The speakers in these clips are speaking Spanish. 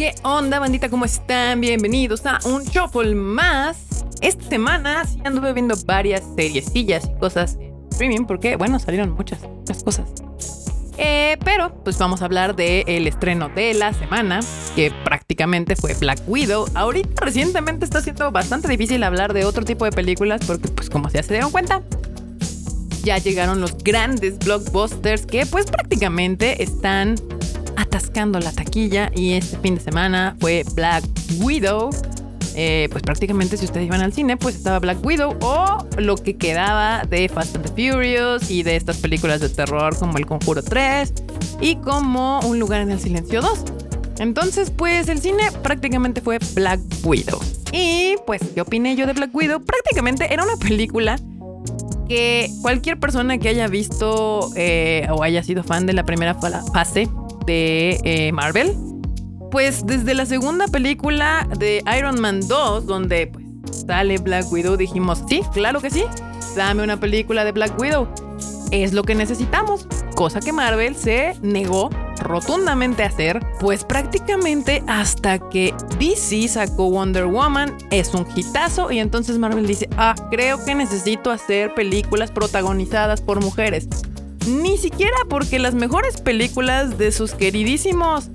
¿Qué onda, bandita? ¿Cómo están? Bienvenidos a un shuffle más. Esta semana sí anduve viendo varias seriecillas y cosas en streaming porque, bueno, salieron muchas, muchas cosas. Eh, pero, pues vamos a hablar del estreno de la semana, que prácticamente fue Black Widow. Ahorita recientemente está siendo bastante difícil hablar de otro tipo de películas porque, pues como ya se dieron cuenta, ya llegaron los grandes blockbusters que pues prácticamente están atascando la taquilla y este fin de semana fue Black Widow. Eh, pues prácticamente si ustedes iban al cine, pues estaba Black Widow o lo que quedaba de Fast and the Furious y de estas películas de terror como El Conjuro 3 y como Un lugar en el silencio 2. Entonces, pues el cine prácticamente fue Black Widow. Y pues, ¿qué opiné yo de Black Widow? Prácticamente era una película que cualquier persona que haya visto eh, o haya sido fan de la primera fase de eh, Marvel, pues desde la segunda película de Iron Man 2, donde pues, sale Black Widow, dijimos, sí, claro que sí, dame una película de Black Widow. Es lo que necesitamos, cosa que Marvel se negó rotundamente a hacer, pues prácticamente hasta que DC sacó Wonder Woman es un hitazo y entonces Marvel dice, ah, creo que necesito hacer películas protagonizadas por mujeres. Ni siquiera porque las mejores películas de sus queridísimos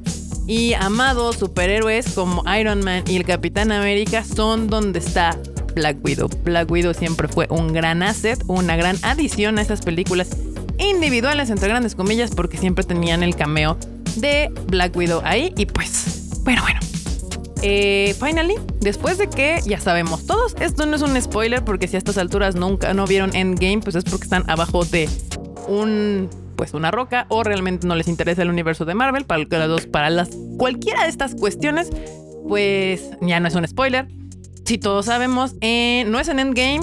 y amados superhéroes como Iron Man y el Capitán América son donde está Black Widow. Black Widow siempre fue un gran asset, una gran adición a esas películas individuales, entre grandes comillas, porque siempre tenían el cameo de Black Widow ahí. Y pues, bueno, bueno. Eh, finally, después de que ya sabemos todos, esto no es un spoiler porque si a estas alturas nunca no vieron Endgame, pues es porque están abajo de un pues una roca o realmente no les interesa el universo de Marvel para las dos para las cualquiera de estas cuestiones pues ya no es un spoiler. Si todos sabemos eh, no es en Endgame.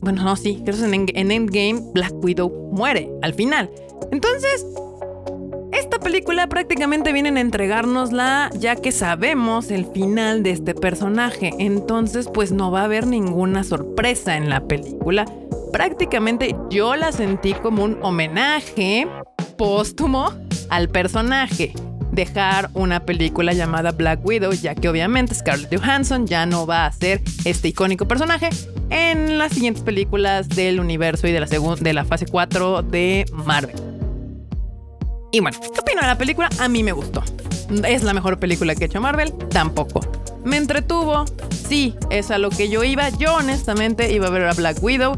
Bueno no sí creo que en, en Endgame Black Widow muere al final. Entonces esta película prácticamente viene a entregárnosla ya que sabemos el final de este personaje, entonces pues no va a haber ninguna sorpresa en la película prácticamente yo la sentí como un homenaje póstumo al personaje. Dejar una película llamada Black Widow, ya que obviamente Scarlett Johansson ya no va a ser este icónico personaje en las siguientes películas del universo y de la, de la fase 4 de Marvel. Y bueno, ¿qué opino de la película? A mí me gustó. ¿Es la mejor película que ha hecho Marvel? Tampoco. Me entretuvo, sí, es a lo que yo iba. Yo honestamente iba a ver a Black Widow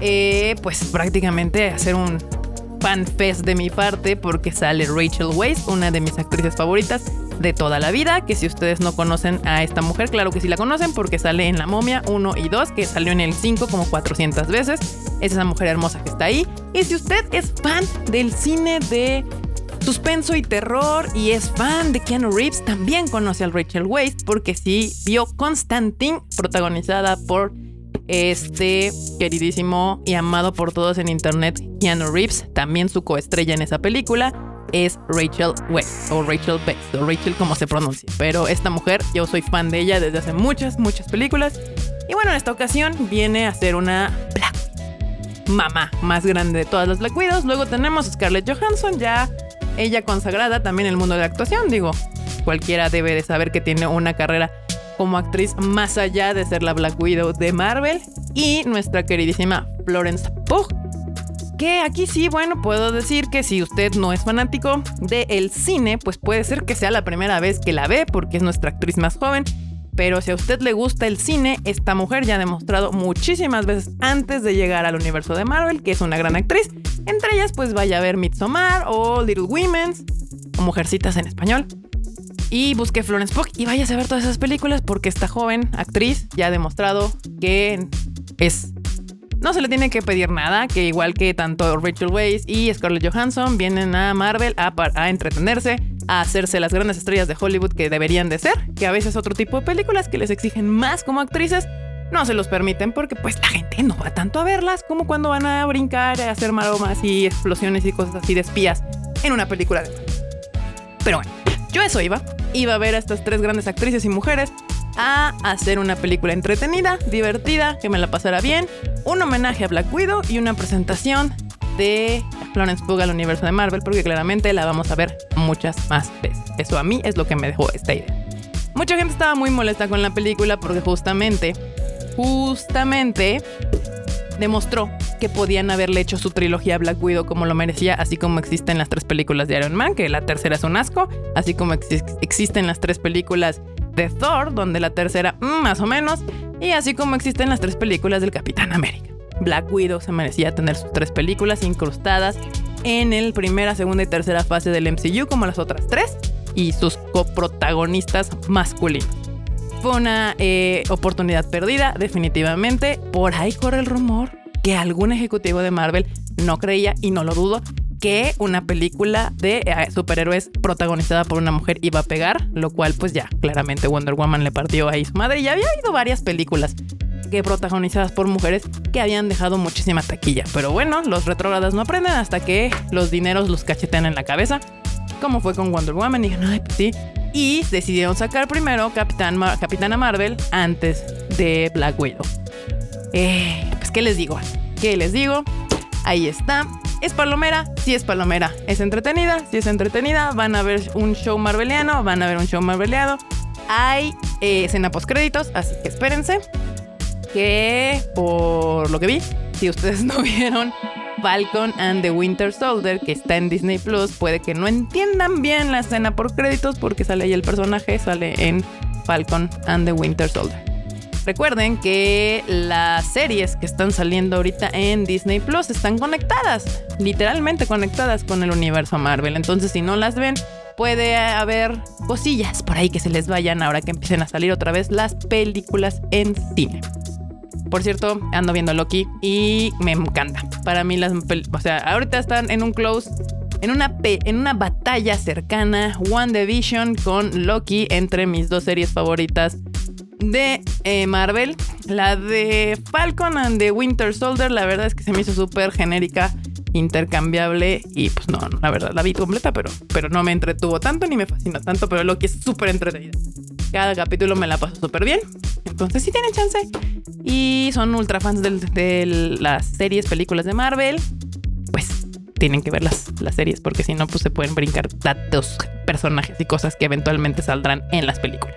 eh, pues prácticamente hacer un fan fest de mi parte porque sale Rachel Weisz, una de mis actrices favoritas de toda la vida, que si ustedes no conocen a esta mujer, claro que sí la conocen porque sale en La Momia 1 y 2, que salió en el 5 como 400 veces. Es esa mujer hermosa que está ahí. Y si usted es fan del cine de suspenso y terror y es fan de Keanu Reeves, también conoce a Rachel Weisz porque sí vio Constantine protagonizada por este queridísimo y amado por todos en internet, Keanu Reeves, también su coestrella en esa película, es Rachel Weisz o Rachel Weisz o Rachel como se pronuncia. Pero esta mujer, yo soy fan de ella desde hace muchas, muchas películas. Y bueno, en esta ocasión viene a ser una Black mamá más grande de todas las Black. Luego tenemos Scarlett Johansson, ya ella consagrada también en el mundo de la actuación. Digo, cualquiera debe de saber que tiene una carrera como actriz más allá de ser la Black Widow de Marvel y nuestra queridísima Florence Pugh. Que aquí sí, bueno, puedo decir que si usted no es fanático del cine, pues puede ser que sea la primera vez que la ve porque es nuestra actriz más joven. Pero si a usted le gusta el cine, esta mujer ya ha demostrado muchísimas veces antes de llegar al universo de Marvel que es una gran actriz. Entre ellas, pues vaya a ver Midsommar o Little Women o Mujercitas en español. Y busqué Florence Pugh y vayas a ver todas esas películas porque esta joven actriz ya ha demostrado que es no se le tiene que pedir nada, que igual que tanto Rachel Weisz y Scarlett Johansson vienen a Marvel a, a, entretenerse, a hacerse las grandes estrellas de Hollywood que deberían de ser, que a veces otro tipo de películas que les exigen más como actrices no se los permiten porque pues la gente no va tanto a verlas como cuando van a brincar, a hacer maromas y explosiones y cosas así de espías en una película de... Pero bueno, yo eso iba. Iba a ver a estas tres grandes actrices y mujeres a hacer una película entretenida, divertida, que me la pasara bien, un homenaje a Black Widow y una presentación de Florence Pugh al universo de Marvel, porque claramente la vamos a ver muchas más veces. Eso a mí es lo que me dejó esta idea. Mucha gente estaba muy molesta con la película porque justamente, justamente demostró que podían haberle hecho su trilogía Black Widow como lo merecía, así como existen las tres películas de Iron Man, que la tercera es un asco, así como existen las tres películas de Thor, donde la tercera mm, más o menos, y así como existen las tres películas del Capitán América. Black Widow se merecía tener sus tres películas incrustadas en el primera, segunda y tercera fase del MCU como las otras tres y sus coprotagonistas masculinos. Fue una eh, oportunidad perdida, definitivamente. Por ahí corre el rumor que algún ejecutivo de Marvel no creía, y no lo dudo, que una película de eh, superhéroes protagonizada por una mujer iba a pegar, lo cual pues ya, claramente Wonder Woman le partió ahí su madre ya había habido varias películas que protagonizadas por mujeres que habían dejado muchísima taquilla. Pero bueno, los retrógradas no aprenden hasta que los dineros los cachetean en la cabeza, como fue con Wonder Woman y dijeron, ay, pues sí. Y decidieron sacar primero Capitán Capitana Marvel antes de Black Widow. Eh, ¿qué les digo? ¿Qué les digo? Ahí está. ¿Es palomera? Sí es palomera. ¿Es entretenida? Sí es entretenida. Van a ver un show marveliano, van a ver un show marveliano. Hay eh, escena post créditos, así que espérense. Que por lo que vi, si ustedes no vieron Falcon and the Winter Soldier, que está en Disney Plus, puede que no entiendan bien la escena por créditos porque sale ahí el personaje, sale en Falcon and the Winter Soldier. Recuerden que las series que están saliendo ahorita en Disney Plus están conectadas, literalmente conectadas con el universo Marvel. Entonces, si no las ven, puede haber cosillas por ahí que se les vayan ahora que empiecen a salir otra vez las películas en cine. Por cierto, ando viendo Loki y me encanta. Para mí las, o sea, ahorita están en un close en una, en una batalla cercana, One Division con Loki entre mis dos series favoritas de eh, Marvel. La de Falcon and the Winter Soldier, la verdad es que se me hizo súper genérica, intercambiable y pues no, la verdad la vi completa, pero, pero no me entretuvo tanto ni me fascinó tanto, pero lo que es súper entretenida. Cada capítulo me la paso súper bien, entonces si tienen chance y son ultra fans de las series, películas de Marvel, pues tienen que ver las, las series porque si no, pues se pueden brincar datos, personajes y cosas que eventualmente saldrán en las películas.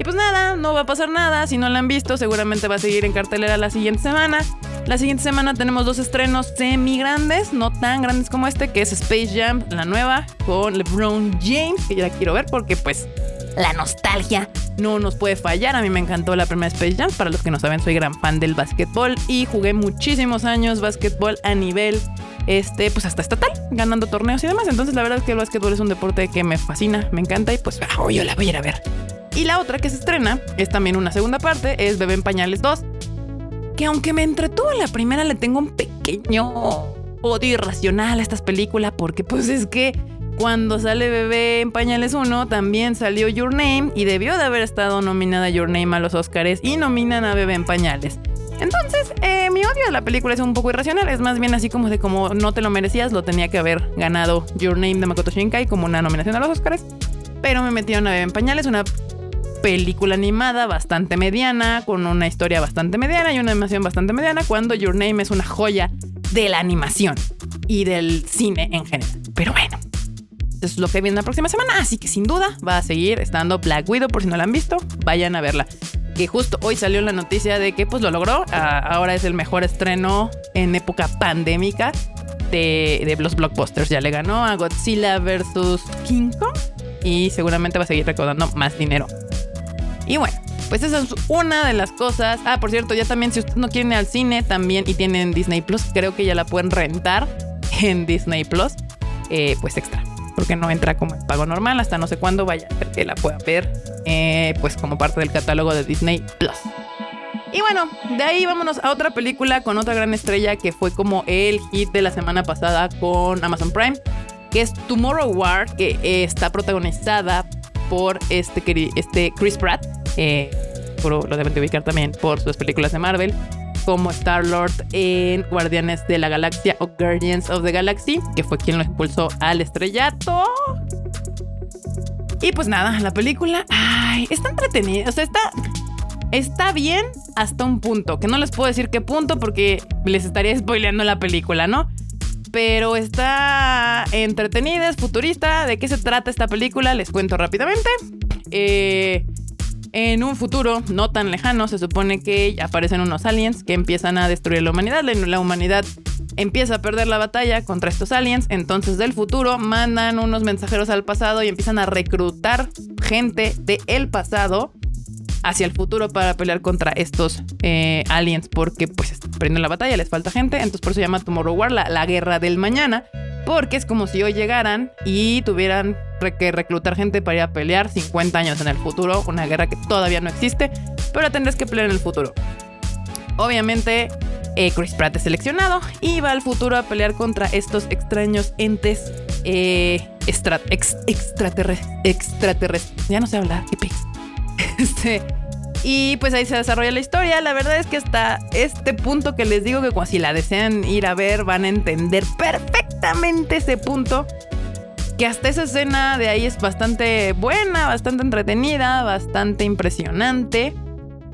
Y pues nada, no va a pasar nada. Si no la han visto, seguramente va a seguir en cartelera la siguiente semana. La siguiente semana tenemos dos estrenos semi grandes, no tan grandes como este, que es Space Jam, la nueva, con LeBron James, que ya la quiero ver porque pues la nostalgia no nos puede fallar. A mí me encantó la primera Space Jam. Para los que no saben, soy gran fan del básquetbol y jugué muchísimos años básquetbol a nivel este, pues hasta estatal, ganando torneos y demás. Entonces, la verdad es que el básquetbol es un deporte que me fascina, me encanta y pues oh, yo la voy a ir a ver. Y la otra que se estrena es también una segunda parte, es Bebé en Pañales 2. Que aunque me entretuvo la primera, le tengo un pequeño odio irracional a estas películas porque pues es que cuando sale Bebé en Pañales 1 también salió Your Name y debió de haber estado nominada Your Name a los Oscars y nominan a Bebé en Pañales. Entonces, eh, mi odio a la película es un poco irracional, es más bien así como de como no te lo merecías, lo tenía que haber ganado Your Name de Makoto Shinkai como una nominación a los Oscars, pero me metieron a Bebé en Pañales, una película animada bastante mediana, con una historia bastante mediana y una animación bastante mediana, cuando Your Name es una joya de la animación y del cine en general. Pero bueno, eso es lo que viene la próxima semana, así que sin duda va a seguir estando Black Widow, por si no la han visto, vayan a verla. Que justo hoy salió la noticia de que pues lo logró, ahora es el mejor estreno en época pandémica de, de los blockbusters. Ya le ganó a Godzilla vs. King Kong y seguramente va a seguir recaudando más dinero y bueno, pues esa es una de las cosas. Ah, por cierto, ya también si ustedes no quieren ir al cine también y tienen Disney Plus, creo que ya la pueden rentar en Disney Plus, eh, pues extra. Porque no entra como en pago normal hasta no sé cuándo vaya a que la pueda ver, eh, pues como parte del catálogo de Disney Plus. Y bueno, de ahí vámonos a otra película con otra gran estrella que fue como el hit de la semana pasada con Amazon Prime, que es Tomorrow War, que está protagonizada por este, este Chris Pratt eh, lo deben de ubicar también por sus películas de Marvel, como Star-Lord en Guardianes de la Galaxia o Guardians of the Galaxy, que fue quien lo impulsó al estrellato. Y pues nada, la película, ay, está entretenida, o sea, está, está bien hasta un punto, que no les puedo decir qué punto porque les estaría spoileando la película, ¿no? Pero está entretenida, es futurista. ¿De qué se trata esta película? Les cuento rápidamente. eh, en un futuro no tan lejano se supone que aparecen unos aliens que empiezan a destruir la humanidad. La humanidad empieza a perder la batalla contra estos aliens, entonces del futuro mandan unos mensajeros al pasado y empiezan a reclutar gente del pasado hacia el futuro para pelear contra estos eh, aliens porque pues prenden la batalla, les falta gente, entonces por eso se llama Tomorrow War, la, la guerra del mañana, porque es como si hoy llegaran y tuvieran que reclutar gente para ir a pelear 50 años en el futuro, una guerra que todavía no existe, pero tendrás que pelear en el futuro. Obviamente, eh, Chris Pratt es seleccionado y va al futuro a pelear contra estos extraños entes eh, extraterrestres. Ya no sé hablar, qué Este, y pues ahí se desarrolla la historia. La verdad es que hasta este punto que les digo que si la desean ir a ver van a entender perfectamente ese punto. Que hasta esa escena de ahí es bastante buena, bastante entretenida, bastante impresionante.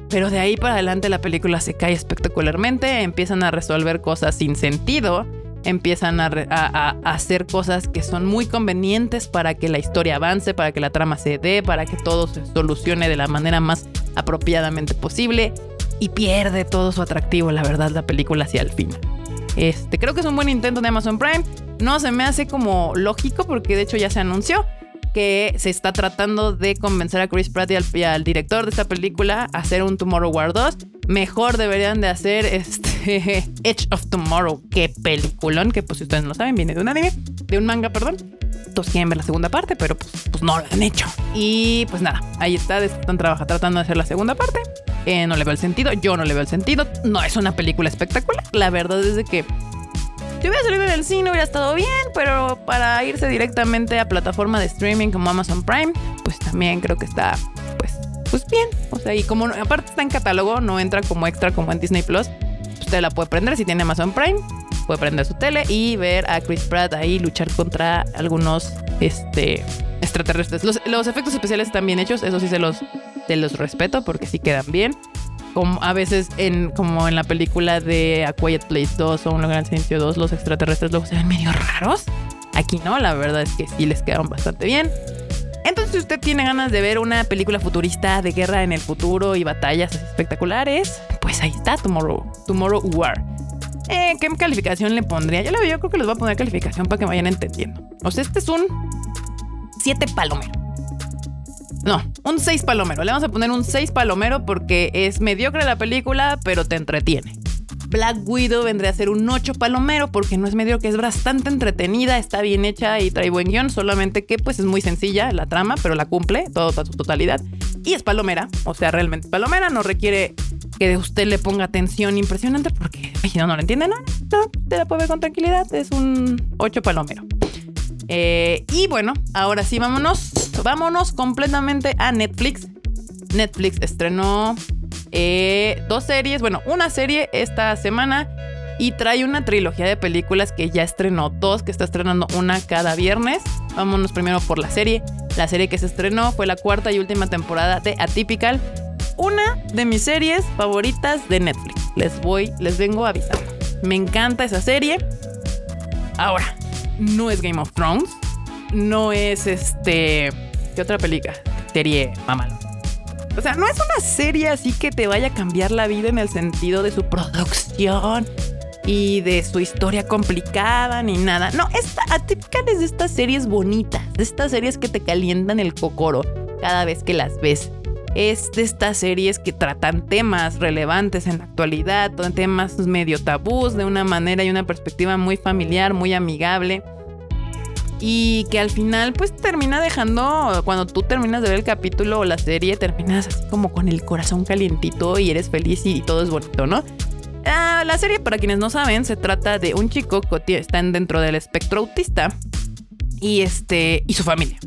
Pero de ahí para adelante la película se cae espectacularmente, empiezan a resolver cosas sin sentido, empiezan a, hacer cosas que son muy convenientes para que la historia avance, para que la trama se dé, para que todo se solucione de la manera más apropiadamente posible y pierde todo su atractivo, la verdad, la película hacia el fin. Este, creo que es un buen intento de Amazon Prime. No se me hace como lógico porque de hecho ya se anunció que se está tratando de convencer a Chris Pratt y al, director de esta película a hacer un Tomorrow War 2. Mejor deberían de hacer este Edge of Tomorrow. Qué peliculón, que pues si ustedes no saben, viene de un anime, de un manga, perdón. Todos quieren ver la segunda parte, pero pues, pues no lo han hecho. Y pues nada, ahí está, están trabajando, tratando de hacer la segunda parte. Eh, no le veo el sentido, yo no le veo el sentido. No es una película espectacular. La verdad es de que si hubiera salido en el cine hubiera estado bien, pero para irse directamente a plataforma de streaming como Amazon Prime, pues también creo que está, pues, pues bien. O sea, y como aparte está en catálogo, no entra como extra como en Disney Plus, usted la puede prender si tiene Amazon Prime, puede prender su tele y ver a Chris Pratt ahí luchar contra algunos, este, extraterrestres. Los, los efectos especiales están bien hechos, eso sí se los, se los respeto porque sí quedan bien a veces como en la película de A Quiet Place 2 o Un lugar en silencio 2 los extraterrestres luego se ven medio raros. Aquí no, la verdad es que sí les quedaron bastante bien. Entonces, si usted tiene ganas de ver una película futurista de guerra en el futuro y batallas espectaculares, pues ahí está Tomorrow, Tomorrow War. Eh, ¿Qué calificación le pondría? Yo, yo creo que les voy a poner calificación para que vayan entendiendo. O sea, este es un 7 palomero. No, un 6 palomero. Le vamos a poner un 6 palomero porque es mediocre la película, pero te entretiene. Black Widow vendría a ser un 8 palomero porque no es mediocre, es bastante entretenida, está bien hecha y trae buen guion, solamente que pues es muy sencilla la trama, pero la cumple toda su totalidad. Y es palomera, o sea, realmente palomera, no requiere que usted le ponga atención impresionante porque si no, no lo entiende, no, no, te la puede ver con tranquilidad, es un 8 palomero. Eh, y bueno, ahora sí, vámonos. Vámonos completamente a Netflix. Netflix estrenó eh, dos series, bueno, una serie esta semana y trae una trilogía de películas que ya estrenó dos, que está estrenando una cada viernes. Vámonos primero por la serie. La serie que se estrenó fue la cuarta y última temporada de Atypical, una de mis series favoritas de Netflix. Les voy, les vengo a avisar. Me encanta esa serie. Ahora, no es Game of Thrones, no es este. ¿Qué otra película? Serie mamá. O sea, no es una serie así que te vaya a cambiar la vida en el sentido de su producción y de su historia complicada ni nada. No, esta atípica es de estas series bonitas, de estas series que te calientan el cocoro cada vez que las ves. Es de estas series que tratan temas relevantes en la actualidad, temas medio tabús de una manera y una perspectiva muy familiar, muy amigable. Y que al final pues termina dejando, cuando tú terminas de ver el capítulo o la serie, terminas así como con el corazón calientito y eres feliz y todo es bonito, ¿no? Ah, la serie, para quienes no saben, se trata de un chico que está dentro del espectro autista y, este, y su familia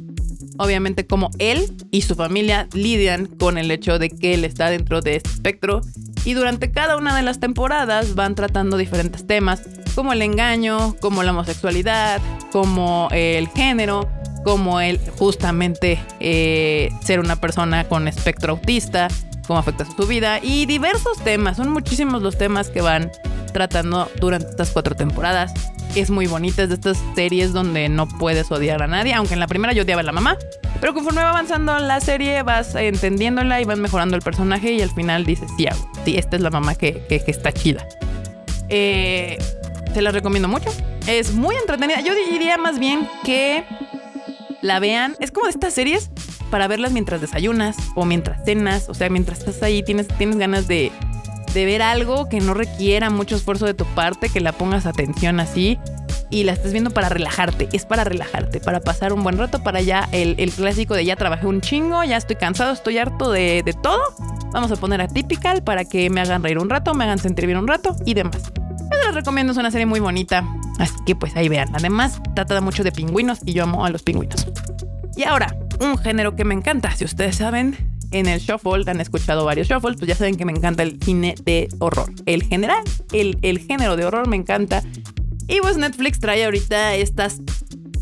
obviamente como él y su familia lidian con el hecho de que él está dentro de este espectro y durante cada una de las temporadas van tratando diferentes temas como el engaño, como la homosexualidad, como el género, como el justamente eh, ser una persona con espectro autista, cómo afecta su vida y diversos temas. Son muchísimos los temas que van tratando durante estas cuatro temporadas es muy bonita. Es de estas series donde no puedes odiar a nadie. Aunque en la primera yo odiaba a la mamá. Pero conforme va avanzando la serie, vas entendiéndola y vas mejorando el personaje y al final dices, sí, sí esta es la mamá que, que, está chida. Eh, se la recomiendo mucho. Es muy entretenida. Yo diría más bien que la vean. Es como de estas series para verlas mientras desayunas o mientras cenas. O sea, mientras estás ahí, tienes, tienes ganas de, de ver algo que no requiera mucho esfuerzo de tu parte, que la pongas atención así y la estés viendo para relajarte. Es para relajarte, para pasar un buen rato, para ya el, clásico de ya trabajé un chingo, ya estoy cansado, estoy harto de, todo. Vamos a poner a Typical para que me hagan reír un rato, me hagan sentir bien un rato y demás. Yo recomiendo, es una serie muy bonita. Así que pues ahí vean. Además, trata mucho de pingüinos y yo amo a los pingüinos. Y ahora, un género que me encanta. Si ustedes saben, en el shuffle, han escuchado varios shuffles, pues ya saben que me encanta el cine de horror. El general, el, el género de horror me encanta. Y pues Netflix trae ahorita estas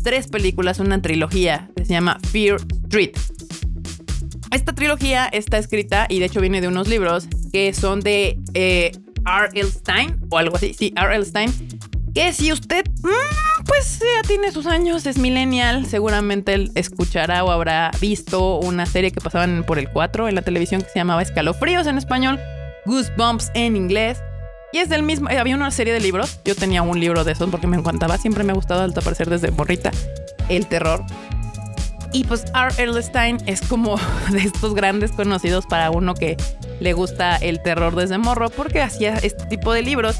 tres películas, una trilogía que se llama Fear Street. Esta trilogía está escrita y de hecho viene de unos libros que son de eh, R.L. Stein o algo así. Sí, R.L. Stein. Que si usted, mm, pues ya tiene sus años, es millennial, seguramente él escuchará o habrá visto una serie que pasaban por el 4 en la televisión que se llamaba Escalofríos en español, Goosebumps en inglés. Y es del mismo, había una serie de libros, yo tenía un libro de esos porque me encantaba, siempre me ha gustado al aparecer desde morrita el terror. Y pues R. Stein es como de estos grandes conocidos para uno que le gusta el terror desde morro porque hacía este tipo de libros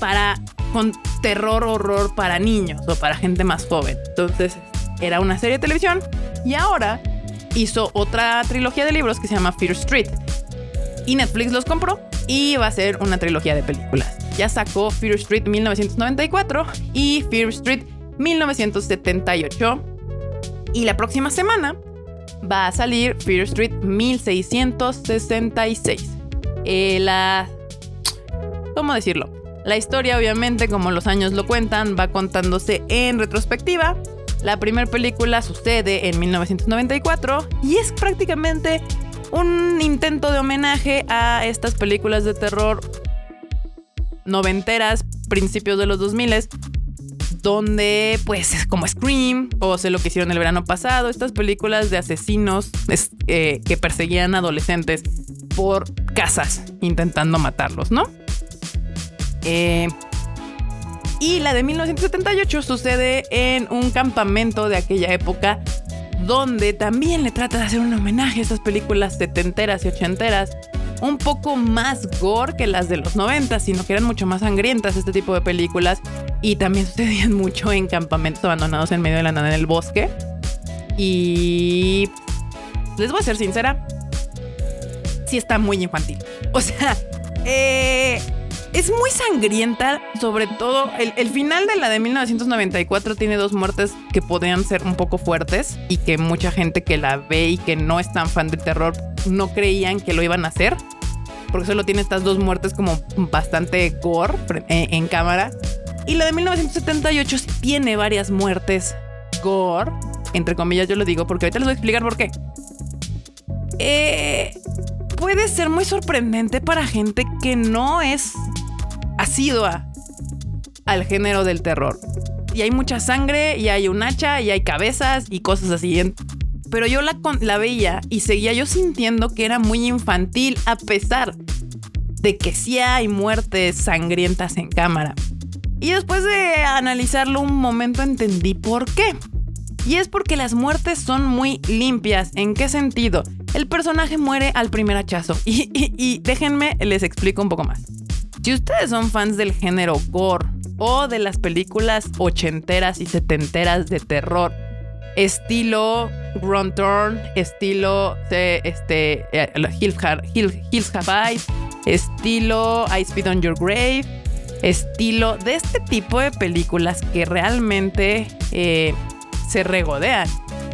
para con terror horror para niños o para gente más joven. Entonces era una serie de televisión y ahora hizo otra trilogía de libros que se llama Fear Street. Y Netflix los compró y va a ser una trilogía de películas. Ya sacó Fear Street 1994 y Fear Street 1978. Y la próxima semana va a salir Fear Street 1666. Eh, la... ¿Cómo decirlo? La historia, obviamente, como los años lo cuentan, va contándose en retrospectiva. La primera película sucede en 1994 y es prácticamente un intento de homenaje a estas películas de terror noventeras, principios de los 2000 donde pues como Scream o sé lo que hicieron el verano pasado, estas películas de asesinos eh, que perseguían adolescentes por casas intentando matarlos, ¿no? Eh, y la de 1978 sucede en un campamento de aquella época donde también le trata de hacer un homenaje a estas películas setenteras y ochenteras un poco más gore que las de los 90, sino que eran mucho más sangrientas este tipo de películas y también sucedían mucho en campamentos abandonados en medio de la nada en el bosque. Y les voy a ser sincera, sí está muy infantil. O sea, eh, es muy sangrienta, sobre todo el, el, final de la de 1994 tiene dos muertes que podrían ser un poco fuertes y que mucha gente que la ve y que no es tan fan de terror no creían que lo iban a hacer. Porque solo tiene estas dos muertes como bastante gore en, cámara. Y la de 1978 tiene varias muertes gore. Entre comillas yo lo digo porque ahorita les voy a explicar por qué. Eh, puede ser muy sorprendente para gente que no es al género del terror. Y hay mucha sangre, y hay un hacha, y hay cabezas y cosas así. Pero yo la, la veía y seguía yo sintiendo que era muy infantil a pesar de que sí hay muertes sangrientas en cámara. Y después de analizarlo un momento entendí por qué. Y es porque las muertes son muy limpias. ¿En qué sentido? El personaje muere al primer hachazo. Y, y déjenme, les explico un poco más. Si ustedes son fans del género gore o de las películas ochenteras y setenteras de terror, estilo Ground Turn, estilo este, eh, Hills, Have Eyes, estilo I Speed on Your Grave, estilo de este tipo de películas que realmente eh, se regodean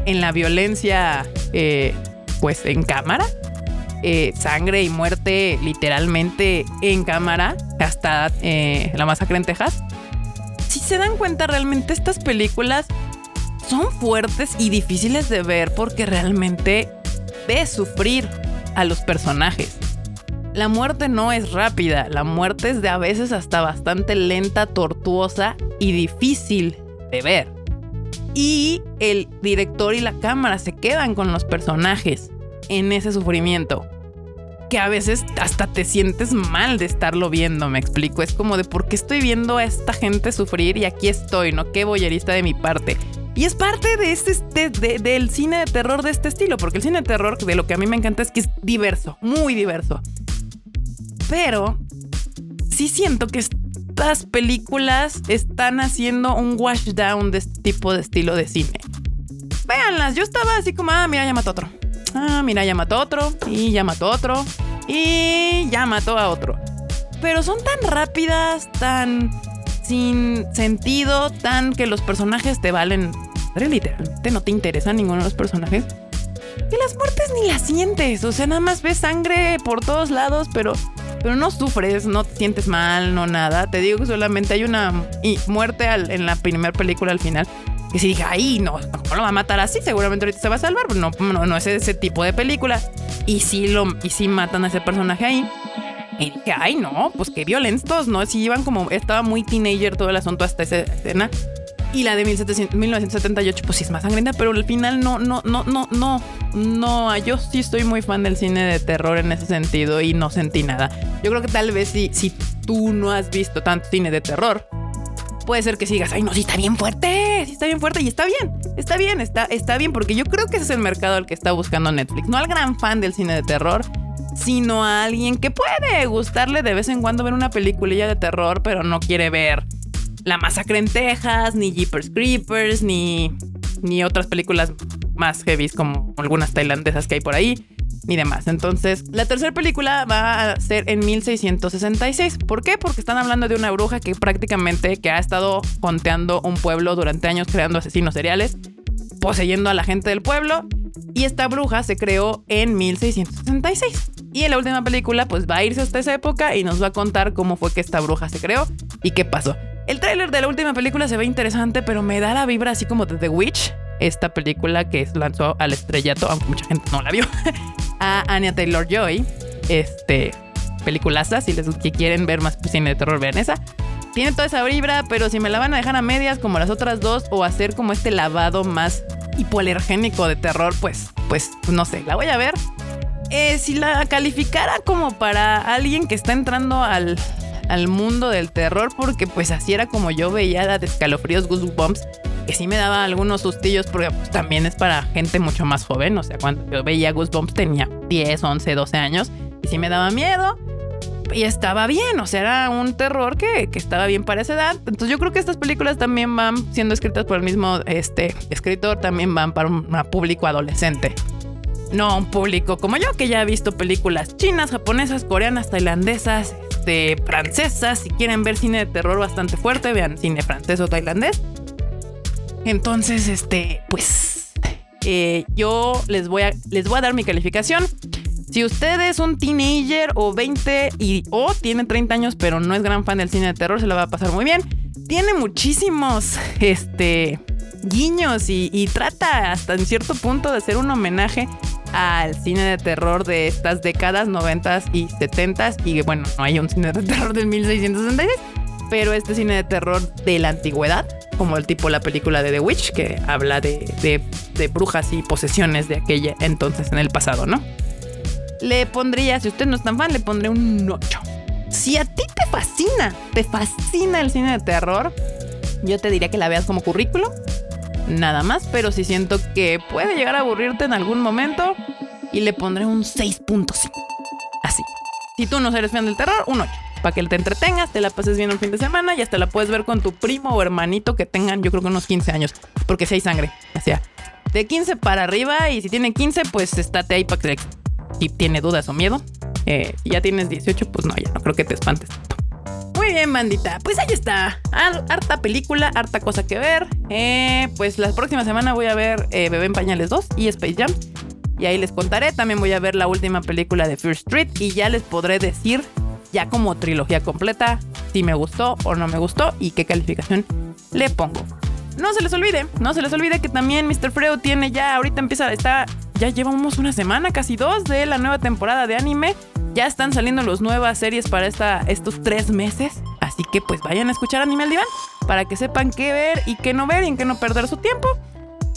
en la violencia, eh, pues en cámara. Sangre y muerte literalmente en cámara, hasta la masacre en Texas. Si se dan cuenta, realmente estas películas son fuertes y difíciles de ver porque realmente ves sufrir a los personajes. La muerte no es rápida, la muerte es de a veces hasta bastante lenta, tortuosa y difícil de ver. Y el director y la cámara se quedan con los personajes en ese sufrimiento. Que a veces hasta te sientes mal de estarlo viendo, me explico. Es como de por qué estoy viendo a esta gente sufrir y aquí estoy, ¿no? Qué boyerista de mi parte. Y es parte de este, del cine de terror de este estilo, porque el cine de terror de lo que a mí me encanta es que es diverso, muy diverso. Pero sí siento que estas películas están haciendo un wash down de este tipo de estilo de cine. Véanlas, yo estaba así como, ah, mira, ya mató otro. Ah, mira, ya mató otro. Y ya mató otro. Y ya mató a otro. Pero son tan rápidas, tan sin sentido, tan que los personajes te valen. Literalmente no te interesa ninguno de los personajes. Y las muertes ni las sientes. O sea, nada más ves sangre por todos lados, pero, pero no sufres, no te sientes mal, no nada. Te digo que solamente hay una muerte en la primera película al final. Que si dije, ay, no, no lo va a matar así, seguramente ahorita se va a salvar. No, no, no es ese tipo de película. Y sí, lo, y sí matan a ese personaje ahí. Y dije, ay, no, pues qué violentos, ¿no? Si iban como, estaba muy teenager todo el asunto hasta esa escena. Y la de 1978, pues sí es más sangrienta, pero al final no, no, no, no, no, no. Yo sí estoy muy fan del cine de terror en ese sentido y no sentí nada. Yo creo que tal vez si, si tú no has visto tanto cine de terror, puede ser que sigas, ay, no, sí está bien fuerte, sí está bien fuerte y está bien, está bien, está, está bien, porque yo creo que ese es el mercado al que está buscando Netflix, no al gran fan del cine de terror, sino a alguien que puede gustarle de vez en cuando ver una peliculilla de terror, pero no quiere ver La Masacre en Texas, ni Jeepers Creepers, ni, ni otras películas más heavy como algunas tailandesas que hay por ahí, ni demás. Entonces, la tercera película va a ser en 1666. ¿Por qué? Porque están hablando de una bruja que prácticamente que ha estado conteando un pueblo durante años creando asesinos seriales, poseyendo a la gente del pueblo. Y esta bruja se creó en 1666. Y en la última película, pues va a irse hasta esa época y nos va a contar cómo fue que esta bruja se creó y qué pasó. El tráiler de la última película se ve interesante, pero me da la vibra así como de The Witch, esta película que lanzó al estrellato, aunque mucha gente no la vio, a Anya Taylor Joy. Este, peliculaza, si les quieren ver más cine de terror, vean esa. Tiene toda esa vibra, pero si me la van a dejar a medias como las otras dos o hacer como este lavado más hipoalergénico de terror, pues, pues no sé, la voy a ver eh, si la calificara como para alguien que está entrando al, al mundo del terror, porque pues así era como yo veía la de escalofríos Goosebumps, que sí me daba algunos sustillos, porque pues, también es para gente mucho más joven, o sea, cuando yo veía Goosebumps tenía 10, 11, 12 años, y sí me daba miedo. Y estaba bien, o sea, era un terror que, que, estaba bien para esa edad. Entonces yo creo que estas películas también van siendo escritas por el mismo este, escritor, también van para un público adolescente no un público como yo que ya ha visto películas chinas, japonesas, coreanas, tailandesas, este, francesas. Si quieren ver cine de terror bastante fuerte, vean cine francés o tailandés. Entonces, este, pues eh, yo les voy, a, les voy a dar mi calificación. Si usted es un teenager o 20 y o tiene 30 años pero no es gran fan del cine de terror, se la va a pasar muy bien. Tiene muchísimos, este, guiños y, trata hasta en cierto punto de hacer un homenaje al cine de terror de estas décadas, 90 y 70 y bueno, no hay un cine de terror del 1666, pero este cine de terror de la antigüedad, como el tipo la película de The Witch, que habla de, de, brujas y posesiones de aquella entonces en el pasado, ¿no? Le pondría, si usted no es tan fan, le pondré un 8. Si a ti te fascina, te fascina el cine de terror, yo te diría que la veas como currículo nada más, pero sí siento que puede llegar a aburrirte en algún momento y le pondré un 6.5. Así. Si tú no eres fan del terror, un 8. Para que te entretengas, te la pases bien un fin de semana y hasta la puedes ver con tu primo o hermanito que tengan, yo creo que unos 15 años, porque si hay sangre. O sea, de 15 para arriba y si tiene 15, pues estate ahí para que si tiene dudas o miedo. Eh, ya tienes 18, pues no, ya no creo que te espantes tanto. Muy bien, bandita. Pues ahí está. harta película, harta cosa que ver. Eh, pues la próxima semana voy a ver eh, Bebé en Pañales 2 y Space Jam. Y ahí les contaré. También voy a ver la última película de Fear Street y ya les podré decir, ya como trilogía completa, si me gustó o no me gustó y qué calificación le pongo. No se les olvide, no se les olvide que también Mr. Freud tiene ya, ahorita empieza, está, ya llevamos una semana, casi dos, de la nueva temporada de anime. Ya están saliendo las nuevas series para esta, estos tres meses. Así que pues vayan a escuchar Anime al Diván. para que sepan qué ver y qué no ver y en qué no perder su tiempo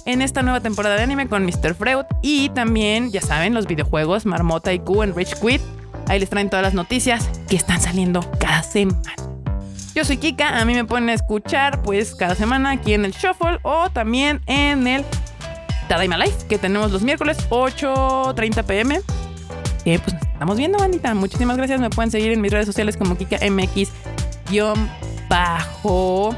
en esta nueva temporada de anime con Mr. Freud. Y también, ya saben, los videojuegos Marmota y Q en Rich Quit. Ahí les traen todas las noticias que están saliendo cada semana. Yo soy Kika, a mí me pueden escuchar pues cada semana aquí en el Shuffle o también en el Tadaima Life que tenemos los miércoles 8.30 pm. Eh, pues nos estamos viendo, bandita. Muchísimas gracias. Me pueden seguir en mis redes sociales como Kika MX bajo